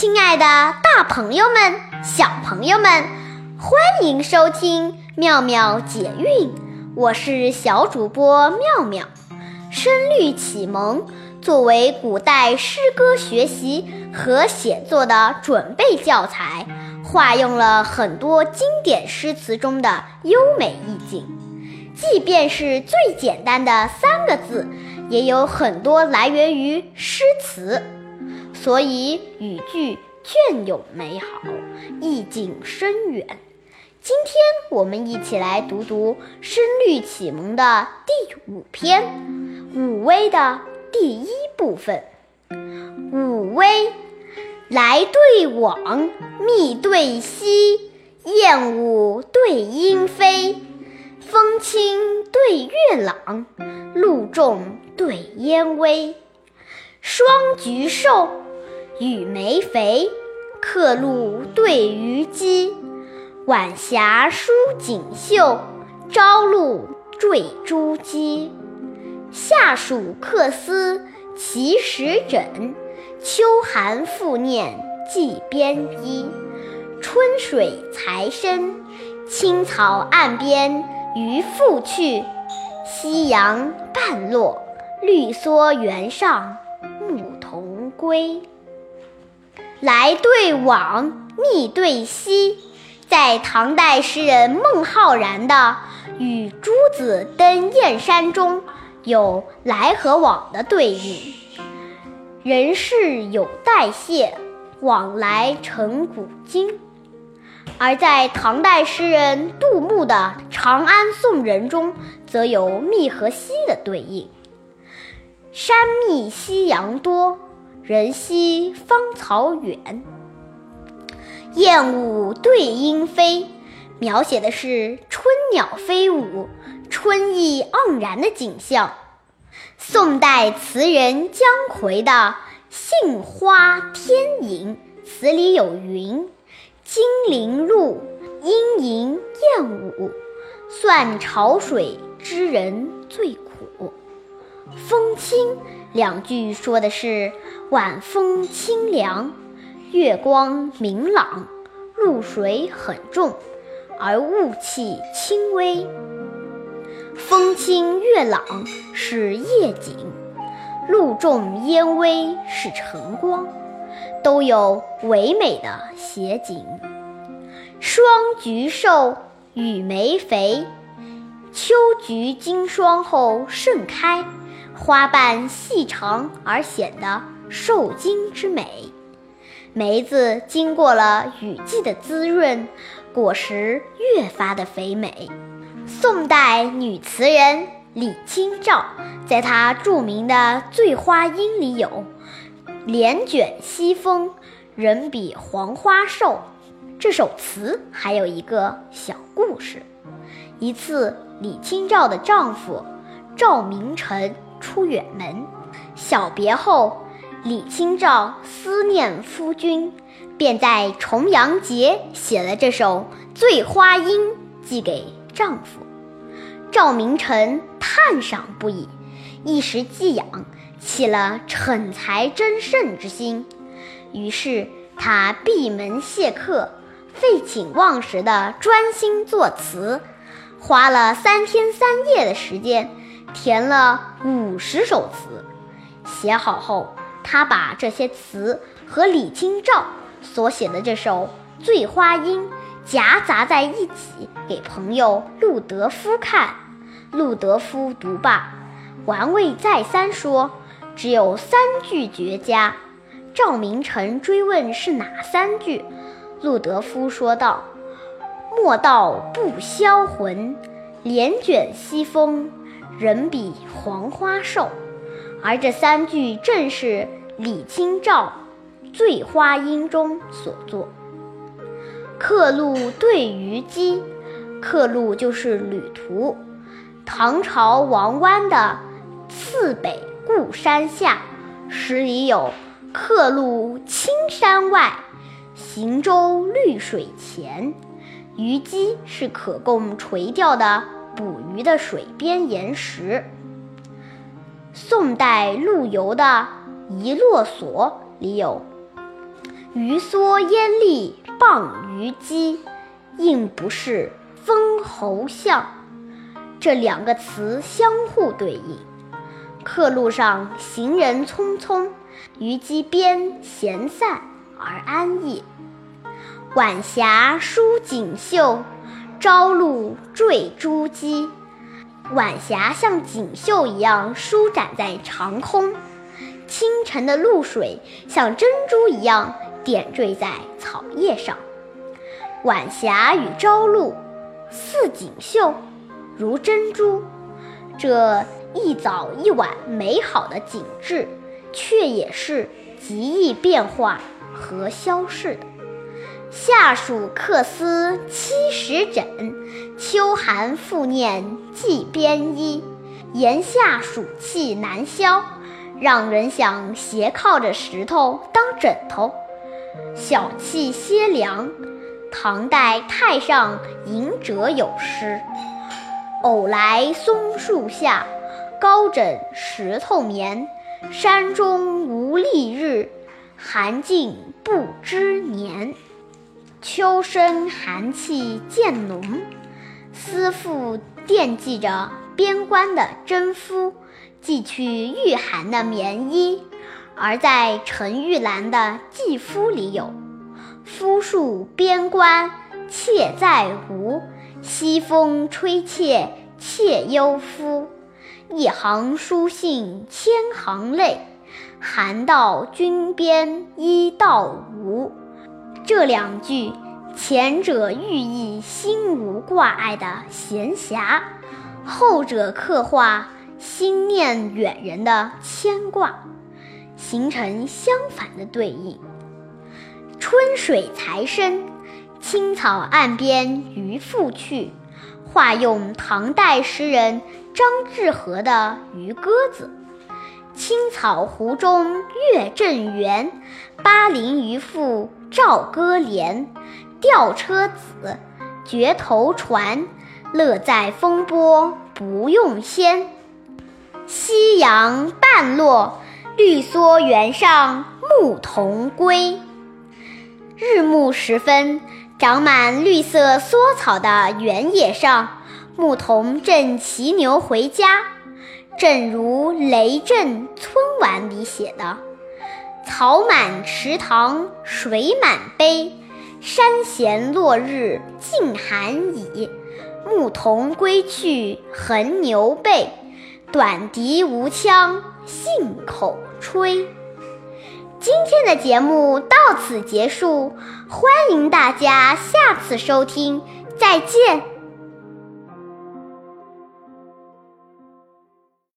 亲爱的，大朋友们、小朋友们，欢迎收听妙妙解韵，我是小主播妙妙。声律启蒙作为古代诗歌学习和写作的准备教材，化用了很多经典诗词中的优美意境。即便是最简单的三个字，也有很多来源于诗词。所以语句隽永美好，意境深远。今天我们一起来读读《声律启蒙》的第五篇《武威》的第一部分。武威，来对往，密对稀，燕舞对莺飞，风清对月朗，露重对烟微，双菊瘦。雨梅肥，客路对渔矶；晚霞舒锦绣，朝露缀珠玑。夏暑客思其时枕，秋寒复念寄边衣。春水才深，青草岸边渔父去；夕阳半落，绿蓑原上牧童归。来对往，密对稀，在唐代诗人孟浩然的《与诸子登燕山》中有来和往的对应，人事有代谢，往来成古今；而在唐代诗人杜牧的《长安送人》中，则有密和稀的对应，山密夕阳多。人稀芳草远，燕舞对莺飞，描写的是春鸟飞舞、春意盎然的景象。宋代词人姜夔的《杏花天吟》词里有云：“金陵路，莺吟燕舞，算潮水知人最苦。”风清。两句说的是晚风清凉，月光明朗，露水很重，而雾气轻微。风清月朗是夜景，露重烟微是晨光，都有唯美的写景。霜菊瘦，雨梅肥，秋菊经霜后盛开。花瓣细长而显得瘦精之美，梅子经过了雨季的滋润，果实越发的肥美。宋代女词人李清照在她著名的《醉花阴》里有“帘卷西风，人比黄花瘦”。这首词还有一个小故事：一次，李清照的丈夫赵明诚。出远门，小别后，李清照思念夫君，便在重阳节写了这首《醉花阴》，寄给丈夫。赵明诚叹赏不已，一时寄养，起了逞才争胜之心。于是他闭门谢客，废寝忘食地专心作词，花了三天三夜的时间。填了五十首词，写好后，他把这些词和李清照所写的这首《醉花阴》夹杂在一起，给朋友陆德夫看。陆德夫读罢，玩味再三，说只有三句绝佳。赵明诚追问是哪三句，陆德夫说道：“莫道不销魂，帘卷西风。”人比黄花瘦，而这三句正是李清照《醉花阴》中所作。客路对虞姬，客路就是旅途。唐朝王湾的《次北固山下》诗里有“客路青山外，行舟绿水前”，虞姬是可供垂钓的。捕鱼的水边岩石。宋代陆游的《遗落所》里有鱼蓑烟笠傍鱼矶，应不是封侯相。这两个词相互对应。客路上行人匆匆，鱼矶边闲散而安逸。晚霞舒锦绣，朝露缀珠玑。晚霞像锦绣一样舒展在长空，清晨的露水像珍珠一样点缀在草叶上。晚霞与朝露，似锦绣，如珍珠。这一早一晚美好的景致，却也是极易变化和消逝的。夏暑客思七十枕，秋寒复念寄边衣。炎夏暑气难消，让人想斜靠着石头当枕头。小憩歇凉，唐代太上隐者有诗：“偶来松树下，高枕石头眠。山中无历日，寒尽不知年。”秋深寒气渐浓，思妇惦记着边关的征夫寄去御寒的棉衣，而在陈玉兰的《寄夫》里有“夫戍边关妾在吴，西风吹妾妾忧夫。一行书信千行泪，寒到军边衣到无。”这两句，前者寓意心无挂碍的闲暇，后者刻画心念远人的牵挂，形成相反的对应。春水才生，青草岸边渔父去，化用唐代诗人张志和的《渔歌子》。青草湖中月正圆，巴陵渔父棹歌连。吊车子，绝头船，乐在风波不用仙。夕阳半落，绿蓑原上牧童归。日暮时分，长满绿色蓑草的原野上，牧童正骑牛回家。正如《雷震春晚》里写的：“草满池塘水满陂，山闲落日浸寒矣。牧童归去横牛背，短笛无腔信口吹。”今天的节目到此结束，欢迎大家下次收听，再见。